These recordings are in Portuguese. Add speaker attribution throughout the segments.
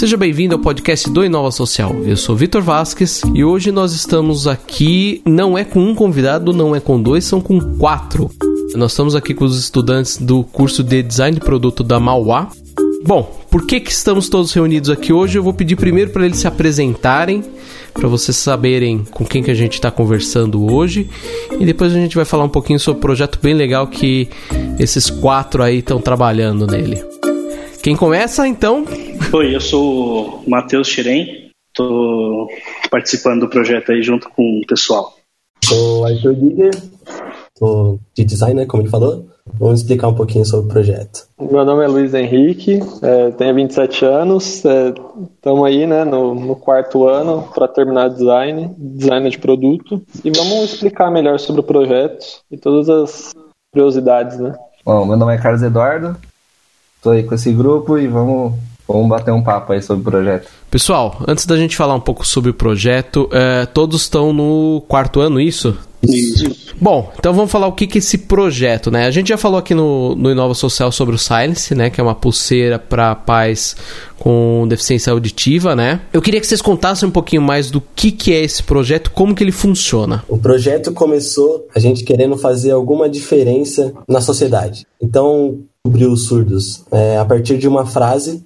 Speaker 1: Seja bem-vindo ao podcast do Inova Social. Eu sou Vitor Vasques e hoje nós estamos aqui, não é com um convidado, não é com dois, são com quatro. Nós estamos aqui com os estudantes do curso de Design de Produto da Mauá. Bom, por que, que estamos todos reunidos aqui hoje? Eu vou pedir primeiro para eles se apresentarem, para vocês saberem com quem que a gente está conversando hoje. E depois a gente vai falar um pouquinho sobre o projeto bem legal que esses quatro aí estão trabalhando nele. Quem começa, então?
Speaker 2: Oi, eu sou o Matheus Xirem, estou participando do projeto aí junto com o pessoal.
Speaker 3: Sou Arthur Giger, sou de design, né, como ele falou. Vamos explicar um pouquinho sobre o projeto.
Speaker 4: Meu nome é Luiz Henrique, é, tenho 27 anos, estamos é, aí né, no, no quarto ano para terminar design, design de produto, e vamos explicar melhor sobre o projeto e todas as curiosidades, né?
Speaker 5: Bom, meu nome é Carlos Eduardo, estou aí com esse grupo e vamos, vamos bater um papo aí sobre o projeto.
Speaker 1: Pessoal, antes da gente falar um pouco sobre o projeto, é, todos estão no quarto ano, isso?
Speaker 2: Isso.
Speaker 1: Bom, então vamos falar o que, que é esse projeto, né? A gente já falou aqui no, no Inova Social sobre o Silence, né? Que é uma pulseira para pais com deficiência auditiva, né? Eu queria que vocês contassem um pouquinho mais do que, que é esse projeto, como que ele funciona.
Speaker 3: O projeto começou a gente querendo fazer alguma diferença na sociedade. Então, cobrir os surdos é, a partir de uma frase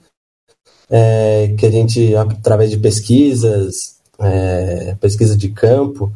Speaker 3: é, que a gente, através de pesquisas, é, pesquisa de campo,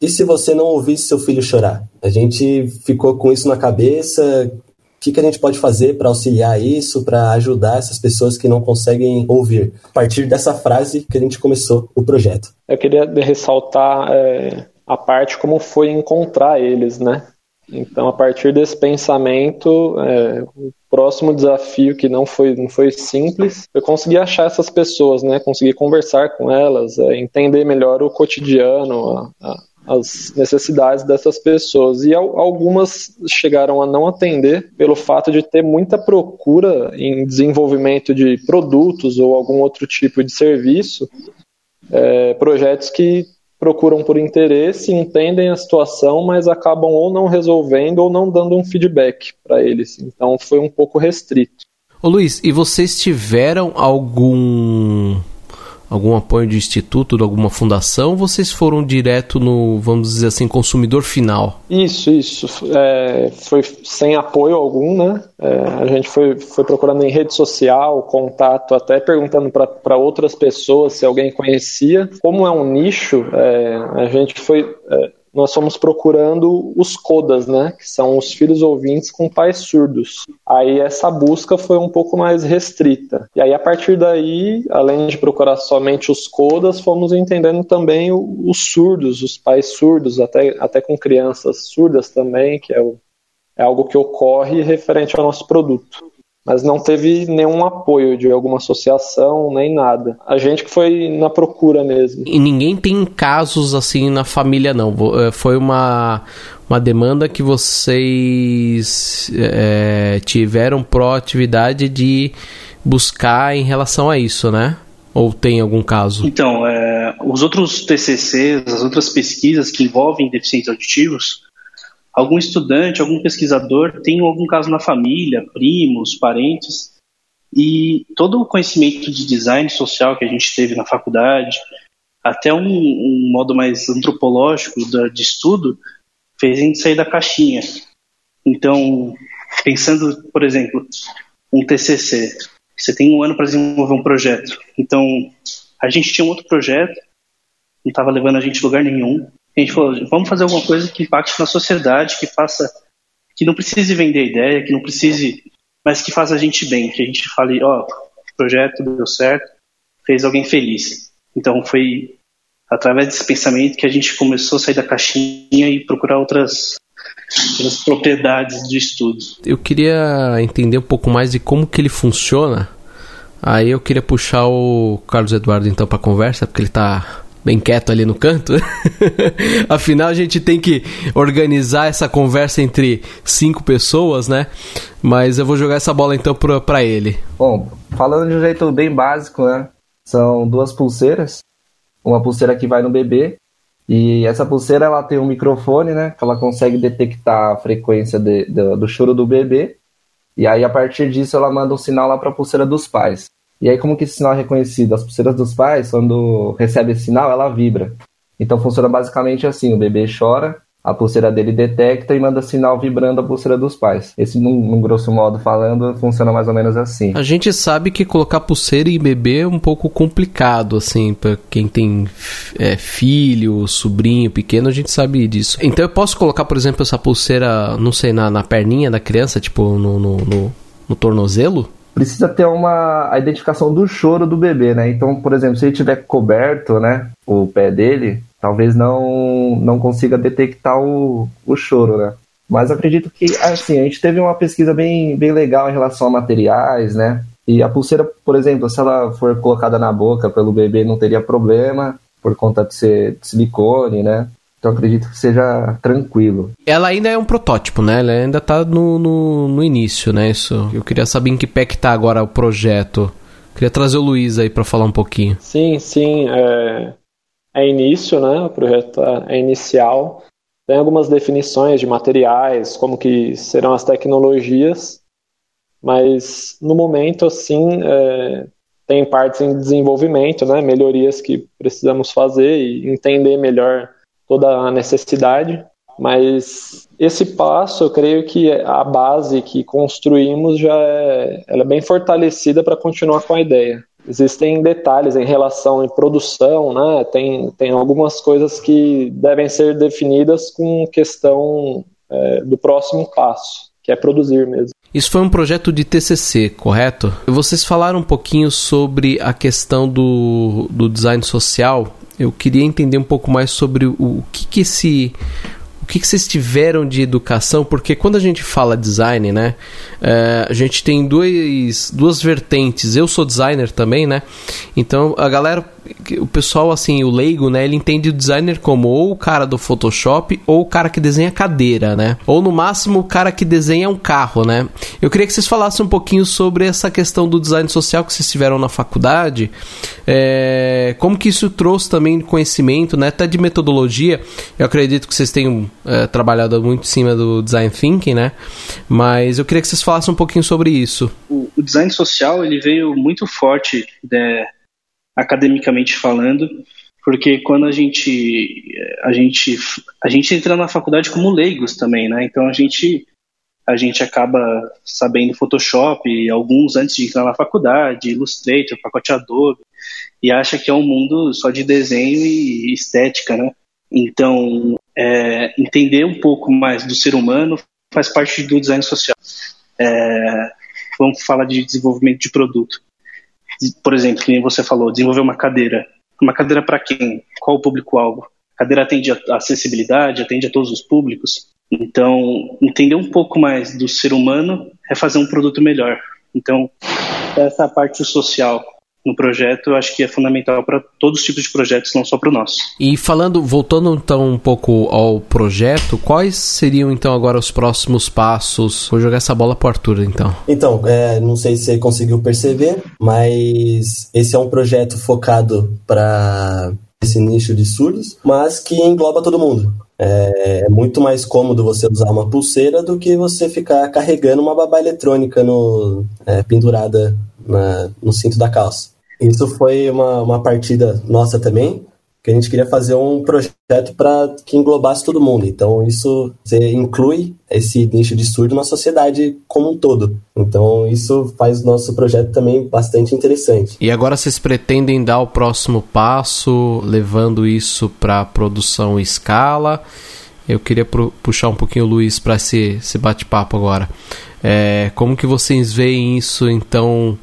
Speaker 3: e se você não ouvisse seu filho chorar? A gente ficou com isso na cabeça. O que, que a gente pode fazer para auxiliar isso, para ajudar essas pessoas que não conseguem ouvir? A partir dessa frase que a gente começou o projeto.
Speaker 4: Eu queria ressaltar é, a parte como foi encontrar eles, né? Então, a partir desse pensamento, é, o próximo desafio que não foi, não foi simples, foi conseguir achar essas pessoas, né? Conseguir conversar com elas, é, entender melhor o cotidiano, a, a as necessidades dessas pessoas. E algumas chegaram a não atender pelo fato de ter muita procura em desenvolvimento de produtos ou algum outro tipo de serviço, é, projetos que procuram por interesse, entendem a situação, mas acabam ou não resolvendo ou não dando um feedback para eles. Então foi um pouco restrito.
Speaker 1: Ô Luiz, e vocês tiveram algum algum apoio de instituto, de alguma fundação, vocês foram direto no, vamos dizer assim, consumidor final?
Speaker 4: Isso, isso. É, foi sem apoio algum, né? É, a gente foi, foi procurando em rede social, contato, até perguntando para outras pessoas se alguém conhecia. Como é um nicho, é, a gente foi é, nós fomos procurando os codas, né, que são os filhos ouvintes com pais surdos. Aí essa busca foi um pouco mais restrita. E aí a partir daí, além de procurar somente os codas, fomos entendendo também os surdos, os pais surdos, até, até com crianças surdas também, que é, o, é algo que ocorre referente ao nosso produto mas não teve nenhum apoio de alguma associação nem nada. A gente que foi na procura mesmo.
Speaker 1: E ninguém tem casos assim na família, não. Eh, foi uma, uma demanda que vocês é, tiveram proatividade de buscar em relação a isso, né? Ou tem algum caso?
Speaker 2: Então, é, os outros TCCs, as outras pesquisas que envolvem deficientes auditivos, algum estudante, algum pesquisador tem algum caso na família, primos, parentes, e todo o conhecimento de design social que a gente teve na faculdade, até um, um modo mais antropológico de estudo, fez a gente sair da caixinha. Então, pensando, por exemplo, um TCC, você tem um ano para desenvolver um projeto. Então, a gente tinha um outro projeto, não estava levando a gente a lugar nenhum a gente falou, vamos fazer alguma coisa que impacte na sociedade, que faça, que não precise vender ideia, que não precise, mas que faça a gente bem, que a gente fale, ó, oh, projeto deu certo, fez alguém feliz. Então foi através desse pensamento que a gente começou a sair da caixinha e procurar outras, outras propriedades de estudo.
Speaker 1: Eu queria entender um pouco mais de como que ele funciona. Aí eu queria puxar o Carlos Eduardo então para conversa, porque ele está bem quieto ali no canto. Afinal, a gente tem que organizar essa conversa entre cinco pessoas, né? Mas eu vou jogar essa bola então para ele.
Speaker 5: Bom, falando de um jeito bem básico, né? São duas pulseiras. Uma pulseira que vai no bebê. E essa pulseira ela tem um microfone, né? Que ela consegue detectar a frequência de, de, do choro do bebê. E aí, a partir disso, ela manda um sinal lá para a pulseira dos pais. E aí, como que esse sinal é reconhecido? As pulseiras dos pais, quando recebe esse sinal, ela vibra. Então funciona basicamente assim: o bebê chora, a pulseira dele detecta e manda sinal vibrando a pulseira dos pais. Esse, num, num, grosso modo falando, funciona mais ou menos assim.
Speaker 1: A gente sabe que colocar pulseira em bebê é um pouco complicado, assim, para quem tem é, filho, sobrinho pequeno, a gente sabe disso. Então eu posso colocar, por exemplo, essa pulseira, não sei, na, na perninha da criança, tipo no, no, no, no tornozelo?
Speaker 5: Precisa ter uma a identificação do choro do bebê, né? Então, por exemplo, se ele tiver coberto, né, o pé dele, talvez não não consiga detectar o, o choro, né? Mas acredito que assim, a gente teve uma pesquisa bem bem legal em relação a materiais, né? E a pulseira, por exemplo, se ela for colocada na boca pelo bebê, não teria problema por conta de ser de silicone, né? Então acredito que seja tranquilo.
Speaker 1: Ela ainda é um protótipo, né? Ela ainda está no, no, no, início, né? Isso. Eu queria saber em que pé que tá agora o projeto. Queria trazer o Luiz aí para falar um pouquinho.
Speaker 4: Sim, sim. É, é início, né? O projeto é inicial. Tem algumas definições de materiais, como que serão as tecnologias, mas no momento, assim, é, tem partes em desenvolvimento, né? Melhorias que precisamos fazer e entender melhor toda a necessidade, mas esse passo, eu creio que a base que construímos já é, ela é bem fortalecida para continuar com a ideia. Existem detalhes em relação à produção, né? Tem, tem algumas coisas que devem ser definidas com questão é, do próximo passo, que é produzir mesmo.
Speaker 1: Isso foi um projeto de TCC, correto? Vocês falaram um pouquinho sobre a questão do, do design social eu queria entender um pouco mais sobre o, o que, que esse o que, que vocês tiveram de educação? Porque quando a gente fala design, né? É, a gente tem dois, duas vertentes. Eu sou designer também, né? Então a galera o pessoal, assim, o leigo, né, ele entende o designer como ou o cara do Photoshop ou o cara que desenha cadeira, né? Ou no máximo o cara que desenha um carro, né? Eu queria que vocês falassem um pouquinho sobre essa questão do design social que vocês tiveram na faculdade, é, como que isso trouxe também conhecimento, né, até de metodologia. Eu acredito que vocês tenham é, trabalhado muito em cima do design thinking, né? Mas eu queria que vocês falassem um pouquinho sobre isso.
Speaker 2: O, o design social ele veio muito forte de academicamente falando, porque quando a gente a gente a gente entra na faculdade como leigos também, né? Então a gente a gente acaba sabendo Photoshop, alguns antes de entrar na faculdade, Illustrator, pacote Adobe, e acha que é um mundo só de desenho e estética, né? Então, é, entender um pouco mais do ser humano faz parte do design social. É, vamos falar de desenvolvimento de produto por exemplo, que você falou, desenvolver uma cadeira. Uma cadeira para quem? Qual o público-alvo? A cadeira atende a acessibilidade, atende a todos os públicos. Então, entender um pouco mais do ser humano é fazer um produto melhor. Então, essa parte social no projeto, eu acho que é fundamental para todos os tipos de projetos, não só para o nosso.
Speaker 1: E falando, voltando então um pouco ao projeto, quais seriam então agora os próximos passos? Vou jogar essa bola para Arthur, então.
Speaker 3: Então, é, não sei se você conseguiu perceber, mas esse é um projeto focado para esse nicho de surdos, mas que engloba todo mundo. É, é, muito mais cômodo você usar uma pulseira do que você ficar carregando uma babá eletrônica no, é, pendurada na, no cinto da calça. Isso foi uma, uma partida nossa também, que a gente queria fazer um projeto para que englobasse todo mundo. Então, isso inclui esse nicho de surdo na sociedade como um todo. Então, isso faz o nosso projeto também bastante interessante.
Speaker 1: E agora vocês pretendem dar o próximo passo, levando isso para produção em escala? Eu queria puxar um pouquinho o Luiz para esse, esse bate-papo agora. É, como que vocês veem isso, então,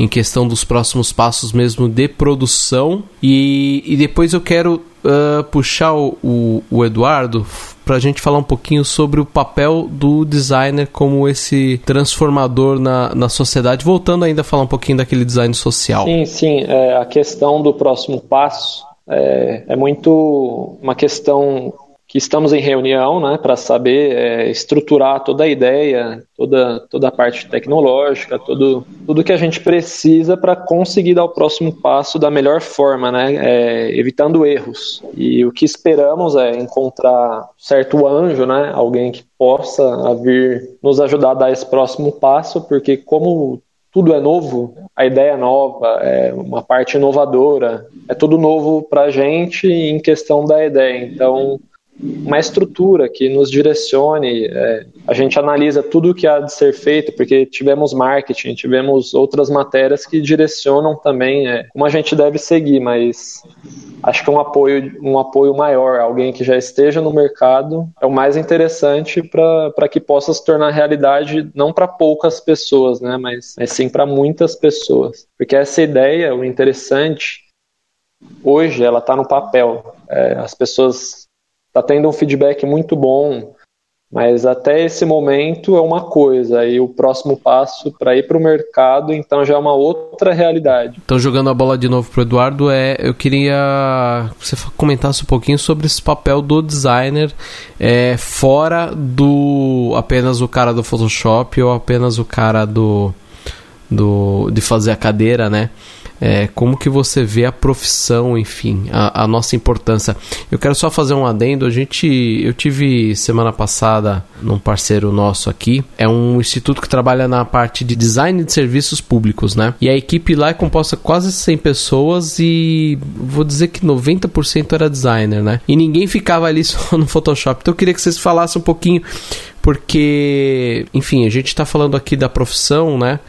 Speaker 1: em questão dos próximos passos mesmo de produção. E, e depois eu quero uh, puxar o, o, o Eduardo para a gente falar um pouquinho sobre o papel do designer como esse transformador na, na sociedade, voltando ainda a falar um pouquinho daquele design social.
Speaker 4: Sim, sim. É, a questão do próximo passo é, é muito uma questão que estamos em reunião né, para saber é, estruturar toda a ideia, toda, toda a parte tecnológica, tudo, tudo que a gente precisa para conseguir dar o próximo passo da melhor forma, né, é, evitando erros. E o que esperamos é encontrar certo anjo, né, alguém que possa vir nos ajudar a dar esse próximo passo, porque como tudo é novo, a ideia é nova, é uma parte inovadora, é tudo novo para a gente em questão da ideia. Então, uma estrutura que nos direcione. É, a gente analisa tudo o que há de ser feito, porque tivemos marketing, tivemos outras matérias que direcionam também é, como a gente deve seguir, mas acho que um apoio, um apoio maior, alguém que já esteja no mercado, é o mais interessante para que possa se tornar realidade, não para poucas pessoas, né, mas, mas sim para muitas pessoas. Porque essa ideia, o interessante, hoje ela está no papel. É, as pessoas está tendo um feedback muito bom, mas até esse momento é uma coisa, e o próximo passo para ir para o mercado, então já é uma outra realidade.
Speaker 1: Então, jogando a bola de novo para Eduardo, é, eu queria que você comentasse um pouquinho sobre esse papel do designer é, fora do apenas o cara do Photoshop ou apenas o cara do, do de fazer a cadeira, né? É, como que você vê a profissão, enfim, a, a, nossa importância. Eu quero só fazer um adendo. A gente, eu tive semana passada num parceiro nosso aqui, é um instituto que trabalha na parte de design de serviços públicos, né? E a equipe lá é composta quase 100 pessoas e vou dizer que 90% era designer, né? E ninguém ficava ali só no Photoshop. Então eu queria que vocês falassem um pouquinho porque, enfim, a gente está falando aqui da profissão, né?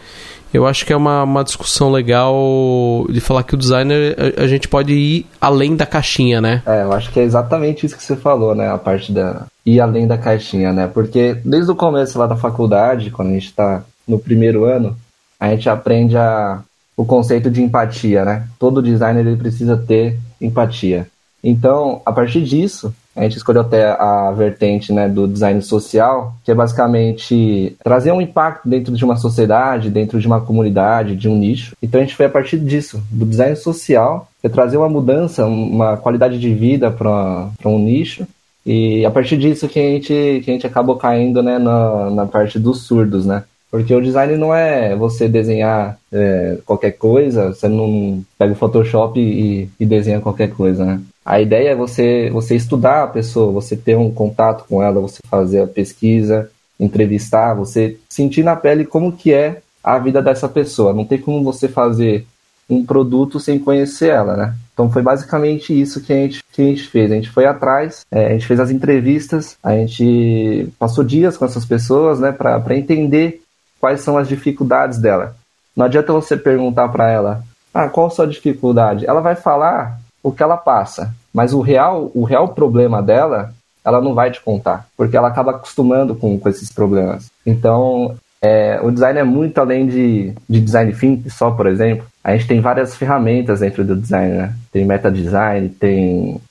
Speaker 1: Eu acho que é uma, uma discussão legal de falar que o designer a, a, gente pode ir além da caixinha, né?
Speaker 5: É, eu acho que é exatamente isso que você falou, né? A parte da ir além da caixinha, né? Porque desde o começo lá da faculdade, quando a gente está no primeiro ano, a gente aprende a, o conceito de empatia, né? Todo designer ele precisa ter empatia. Então, a partir disso, a gente escolheu até a vertente né, do design social, que é basicamente trazer um impacto dentro de uma sociedade, dentro de uma comunidade, de um nicho. Então a gente foi a partir disso, do design social, é trazer uma mudança, uma qualidade de vida para um nicho. E a partir disso que a gente, que a gente acabou caindo né, na, na parte dos surdos, né? Porque o design não é você desenhar é, qualquer coisa, você não pega o Photoshop e, e desenha qualquer coisa, né? A ideia é você, você estudar a pessoa, você ter um contato com ela, você fazer a pesquisa, entrevistar, você sentir na pele como que é a vida dessa pessoa. Não tem como você fazer um produto sem conhecer ela, né? Então foi basicamente isso que a gente, que a gente fez. A gente foi atrás, é, a gente fez as entrevistas, a gente passou dias com essas pessoas, né, para entender quais são as dificuldades dela. Não adianta você perguntar para ela, ah, qual a sua dificuldade? Ela vai falar o que ela passa. Mas o real, o real problema dela, ela não vai te contar, porque ela acaba acostumando com, com esses problemas. Então, é, o design é muito além de, de design thinking só, por exemplo. A gente tem várias ferramentas dentro do design, né? Tem meta design, tem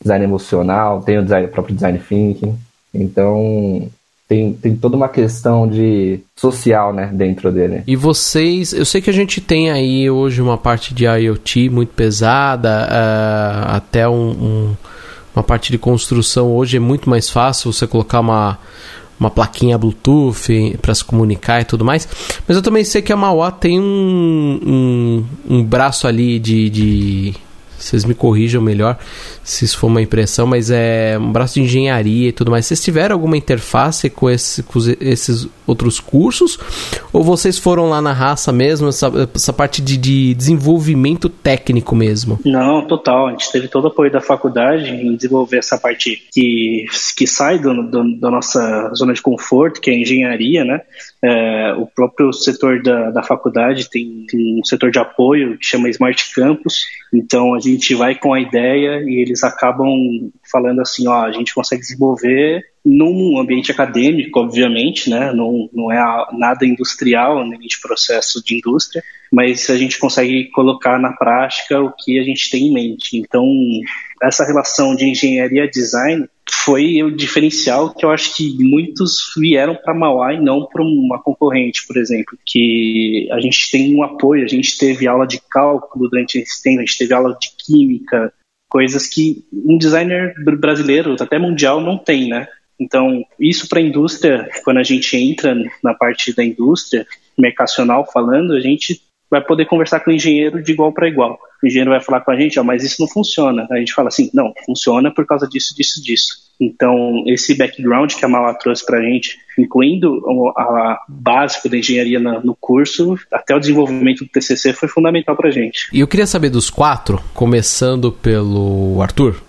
Speaker 5: design emocional, tem o design, o próprio design thinking. Então, tem, tem toda uma questão de social, né, dentro dele.
Speaker 1: E vocês, eu sei que a gente tem aí hoje uma parte de IoT muito pesada, uh, até um, um, uma parte de construção hoje é muito mais fácil você colocar uma uma plaquinha Bluetooth para se comunicar e tudo mais. Mas eu também sei que a Mauá tem um, um, um braço ali de, de vocês me corrijam melhor se isso for uma impressão, mas é um braço de engenharia e tudo mais. Vocês tiveram alguma interface com, esse, com esses outros cursos? Ou vocês foram lá na raça mesmo, essa, essa parte de, de, desenvolvimento técnico mesmo?
Speaker 2: Não, total. A gente teve todo o apoio da faculdade em desenvolver essa parte que, que sai do, do, da nossa zona de conforto, que é a engenharia, né? É, o próprio setor da, da faculdade tem, tem, um setor de apoio que chama Smart Campus. Então a gente vai com a ideia e eles acabam falando assim, ó, a gente consegue desenvolver num ambiente acadêmico, obviamente, né? Não, não é nada industrial, nem de processo de indústria, mas a gente consegue colocar na prática o que a gente tem em mente. Então, essa relação de engenharia design foi o diferencial que eu acho que muitos vieram para Mauá e não para uma concorrente, por exemplo, que a gente tem um apoio, a gente teve aula de cálculo durante esse tempo, a gente teve aula de química, coisas que um designer brasileiro, até mundial, não tem, né? Então, isso para a indústria, quando a gente entra na parte da indústria, mercacional falando, a gente vai poder conversar com o engenheiro de igual para igual. O engenheiro vai falar com a gente, ó, mas isso não funciona. A gente fala assim, não, funciona por causa disso, disso, disso. Então, esse background que a Mala trouxe para a gente, incluindo a básico da engenharia no curso, até o desenvolvimento do TCC, foi fundamental para a gente.
Speaker 1: E eu queria saber dos quatro, começando pelo Arthur,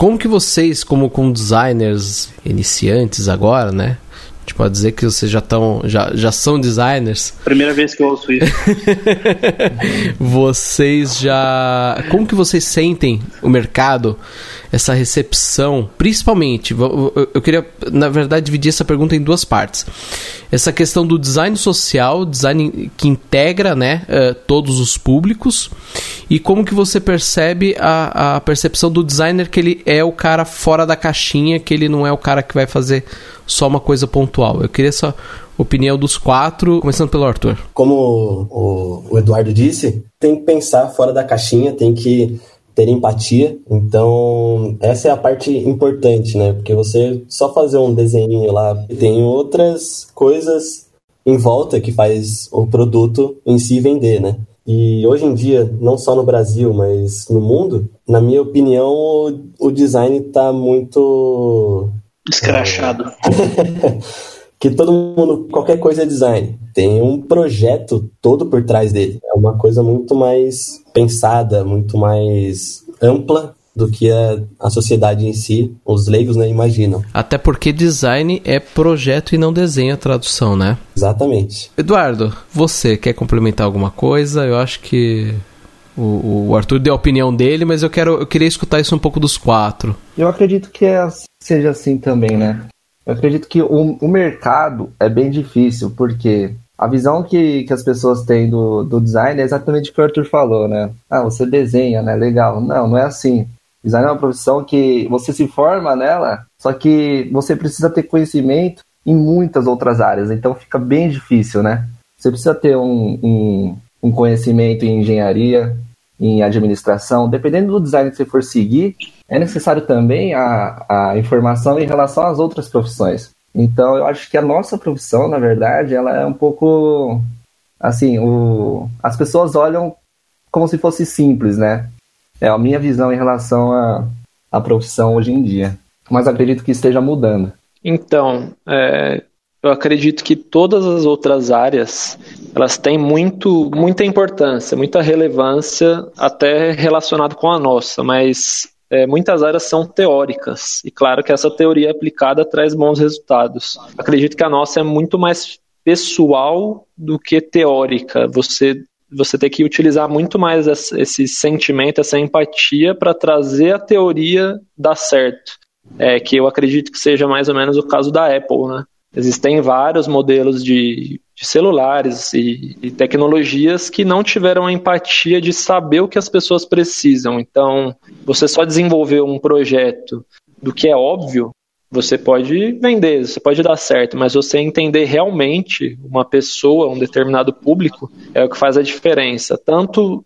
Speaker 1: como que vocês, como, como designers iniciantes agora, né, pode dizer que vocês já estão já, já são designers.
Speaker 2: Primeira vez que eu ouço isso.
Speaker 1: vocês já como que vocês sentem o mercado, essa recepção, principalmente, eu queria na verdade dividir essa pergunta em duas partes. Essa questão do design social, design que integra, né, uh, todos os públicos e como que você percebe a, a percepção do designer que ele é o cara fora da caixinha, que ele não é o cara que vai fazer só uma coisa pontual. Eu queria essa opinião dos quatro, começando pelo Arthur.
Speaker 3: Como o, o Eduardo disse, tem que pensar fora da caixinha, tem que ter empatia. Então, essa é a parte importante, né? Porque você só fazer um desenho lá, tem outras coisas em volta que faz o produto em si vender, né? E hoje em dia, não só no Brasil, mas no mundo, na minha opinião, o, design está muito
Speaker 2: Escrachado.
Speaker 3: que todo mundo, qualquer coisa é design. Tem um projeto todo por trás dele. É uma coisa muito mais pensada, muito mais ampla do que a, a sociedade em si, os leigos, né, imaginam.
Speaker 1: Até porque design é projeto e não desenho a tradução, né?
Speaker 3: Exatamente.
Speaker 1: Eduardo, você quer complementar alguma coisa? Eu acho que o, o, Arthur deu a opinião dele, mas eu quero eu queria escutar isso um pouco dos quatro.
Speaker 5: Eu acredito que é, seja assim também, né? Eu acredito que o, o mercado é bem difícil, porque a visão que, que as pessoas têm do, do design é exatamente o que o Arthur falou, né? Ah, você desenha, né? Legal. Não, não é assim. Design é uma profissão que você se forma nela, só que você precisa ter conhecimento em muitas outras áreas, então fica bem difícil, né? Você precisa ter um, um, um conhecimento em engenharia, em administração, dependendo do design que você for seguir, é necessário também a, a informação em relação às outras profissões. Então, eu acho que a nossa profissão, na verdade, ela é um pouco assim, o, as pessoas olham como se fosse simples, né? É a minha visão em relação à, à profissão hoje em dia. Mas acredito que esteja mudando.
Speaker 4: Então, é, eu acredito que todas as outras áreas elas têm muito, muita importância, muita relevância, até relacionado com a nossa, mas é, muitas áreas são teóricas, e claro que essa teoria aplicada traz bons resultados. Acredito que a nossa é muito mais pessoal do que teórica. Você você tem que utilizar muito mais esse sentimento, essa empatia para trazer a teoria dar certo. É, que eu acredito que seja mais ou menos o caso da Apple, né? Existem vários modelos de, de celulares e, e, tecnologias que não tiveram a empatia de saber o que as pessoas precisam. Então, você só desenvolver um projeto do que é óbvio, você pode vender, você pode dar certo, mas você entender realmente uma pessoa, um determinado público, é o que faz a diferença. Tanto,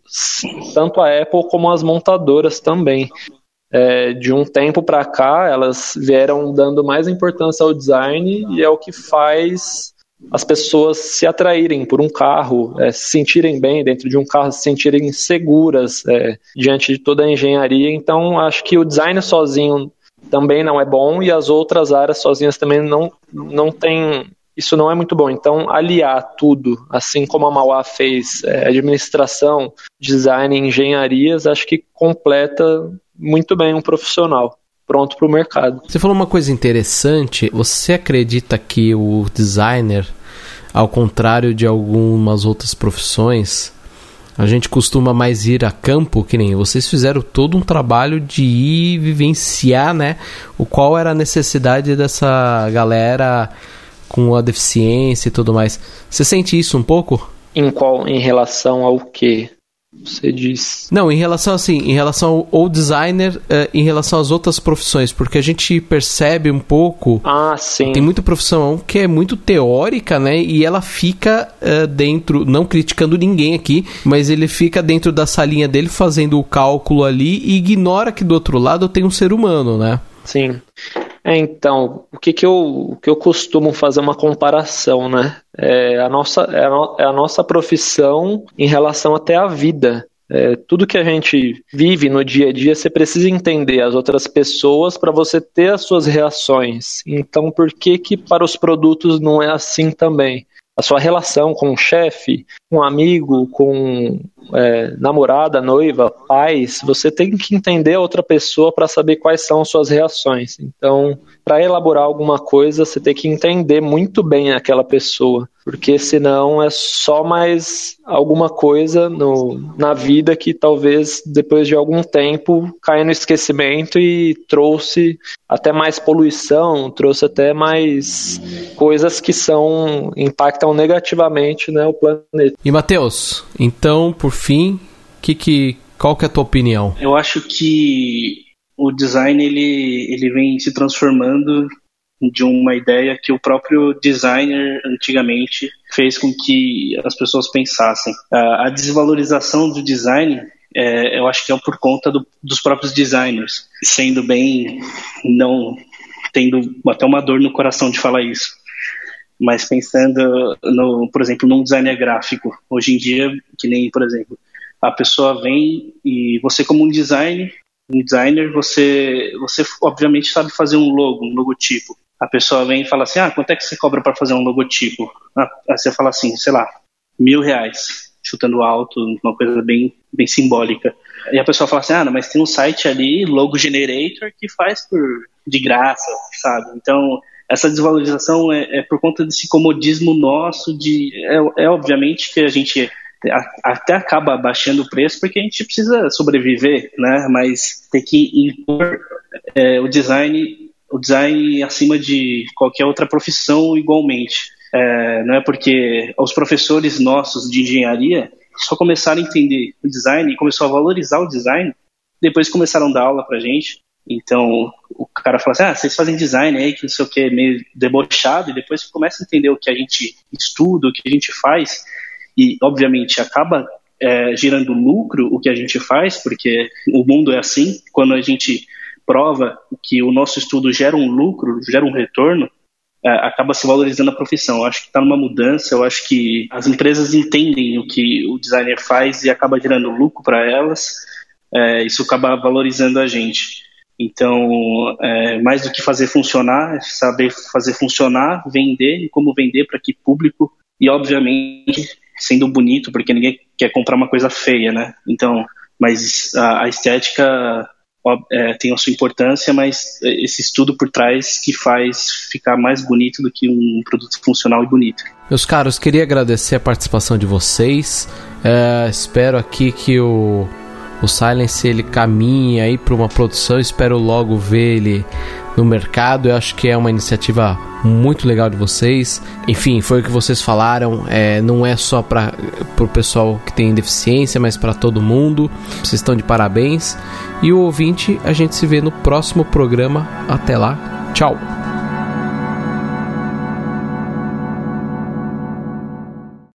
Speaker 4: tanto a Apple como as montadoras também é, de um tempo para cá, elas vieram dando mais importância ao design e é o que faz as pessoas se atraírem por um carro, é, se sentirem bem dentro de um carro, se sentirem seguras é, diante de toda a engenharia. Então, acho que o design sozinho também não é bom e as outras áreas sozinhas também não, não tem. Isso não é muito bom. Então, aliar tudo, assim como a Mauá fez, é, administração, design, engenharias, acho que completa muito bem um profissional pronto para o mercado.
Speaker 1: Você falou uma coisa interessante. Você acredita que o designer, ao contrário de algumas outras profissões, a gente costuma mais ir a campo, que nem vocês fizeram todo um trabalho de ir vivenciar, né? O qual era a necessidade dessa galera com a deficiência e tudo mais. Você sente isso um pouco?
Speaker 4: Em qual, em relação ao que? você diz.
Speaker 1: Não, em relação assim, em relação ao, ao designer, uh, em relação às outras profissões, porque a gente percebe um pouco.
Speaker 4: Ah, sim.
Speaker 1: Tem muita profissão que é muito teórica, né? E ela fica uh, dentro, não criticando ninguém aqui, mas ele fica dentro da salinha dele fazendo o cálculo ali e ignora que do outro lado tem um ser humano, né?
Speaker 4: Sim. É, então, o que, que, eu, o que eu costumo fazer uma comparação, né? É a, nossa, é, a, no, é a nossa profissão em relação até à vida. É, tudo que a gente vive no dia a dia, você precisa entender as outras pessoas para você ter as suas reações. Então, por que que para os produtos não é assim também? A sua relação com o chefe, com um amigo, com é, namorada, noiva, pais, você tem que entender a outra pessoa para saber quais são suas reações. Então, para elaborar alguma coisa, você tem que entender muito bem aquela pessoa, porque senão é só mais alguma coisa no, na vida que talvez depois de algum tempo caia no esquecimento e trouxe até mais poluição, trouxe até mais coisas que são impactam negativamente né, o planeta.
Speaker 1: E Matheus, então por fim, que, que, qual que é a tua opinião?
Speaker 2: Eu acho que o design ele, ele vem se transformando de uma ideia que o próprio designer antigamente fez com que as pessoas pensassem. A, desvalorização do design, é, eu acho que é por conta do, dos próprios designers, sendo bem, não tendo até uma dor no coração de falar isso. Mas pensando, no, por exemplo, num designer gráfico, hoje em dia, que nem, por exemplo, a pessoa vem e você como um designer um designer, você, você obviamente sabe fazer um logo, um logotipo. A pessoa vem e fala assim, ah, quanto é que você cobra para fazer um logotipo? Ah, aí você fala assim, sei lá, mil reais, chutando alto, uma coisa bem, bem simbólica. E a pessoa fala assim, ah, não, mas tem um site ali, Logo Generator, que faz por de graça, sabe? Então, essa desvalorização é, é por conta desse comodismo nosso de... É, é obviamente que a gente até acaba baixando o preço porque a gente precisa sobreviver, né? Mas tem que impor é, o design o design acima de qualquer outra profissão igualmente. É, não é porque os professores nossos de engenharia só começaram a entender o design e começou a valorizar o design, depois começaram a dar aula pra gente. Então, o cara fala assim, ah, vocês fazem design aí, que não sei o que, meio debochado, e depois começa a entender o que a gente estuda, o que a gente faz, e obviamente acaba é, gerando lucro o que a gente faz, porque o mundo é assim, quando a gente prova que o nosso estudo gera um lucro, gera um retorno, é, acaba se valorizando a profissão. Eu acho que está numa mudança, eu acho que as empresas entendem o que o designer faz e acaba gerando lucro para elas, é, isso acaba valorizando a gente. Então, é, mais do que fazer funcionar, é saber fazer funcionar, vender e como vender para que público e, obviamente, sendo bonito, porque ninguém quer comprar uma coisa feia, né? Então, mas a, a estética é, tem a sua importância, mas esse estudo por trás que faz ficar mais bonito do que um produto funcional e bonito.
Speaker 1: Meus caros, queria agradecer a participação de vocês. É, espero aqui que o, o Silence ele caminhe aí para uma produção. Espero logo ver ele no mercado. Eu acho que é uma iniciativa muito legal de vocês. Enfim, foi o que vocês falaram. É, não é só para o pessoal que tem deficiência, mas para todo mundo. Vocês estão de parabéns. E o ouvinte, a gente se vê no próximo programa. Até lá, tchau.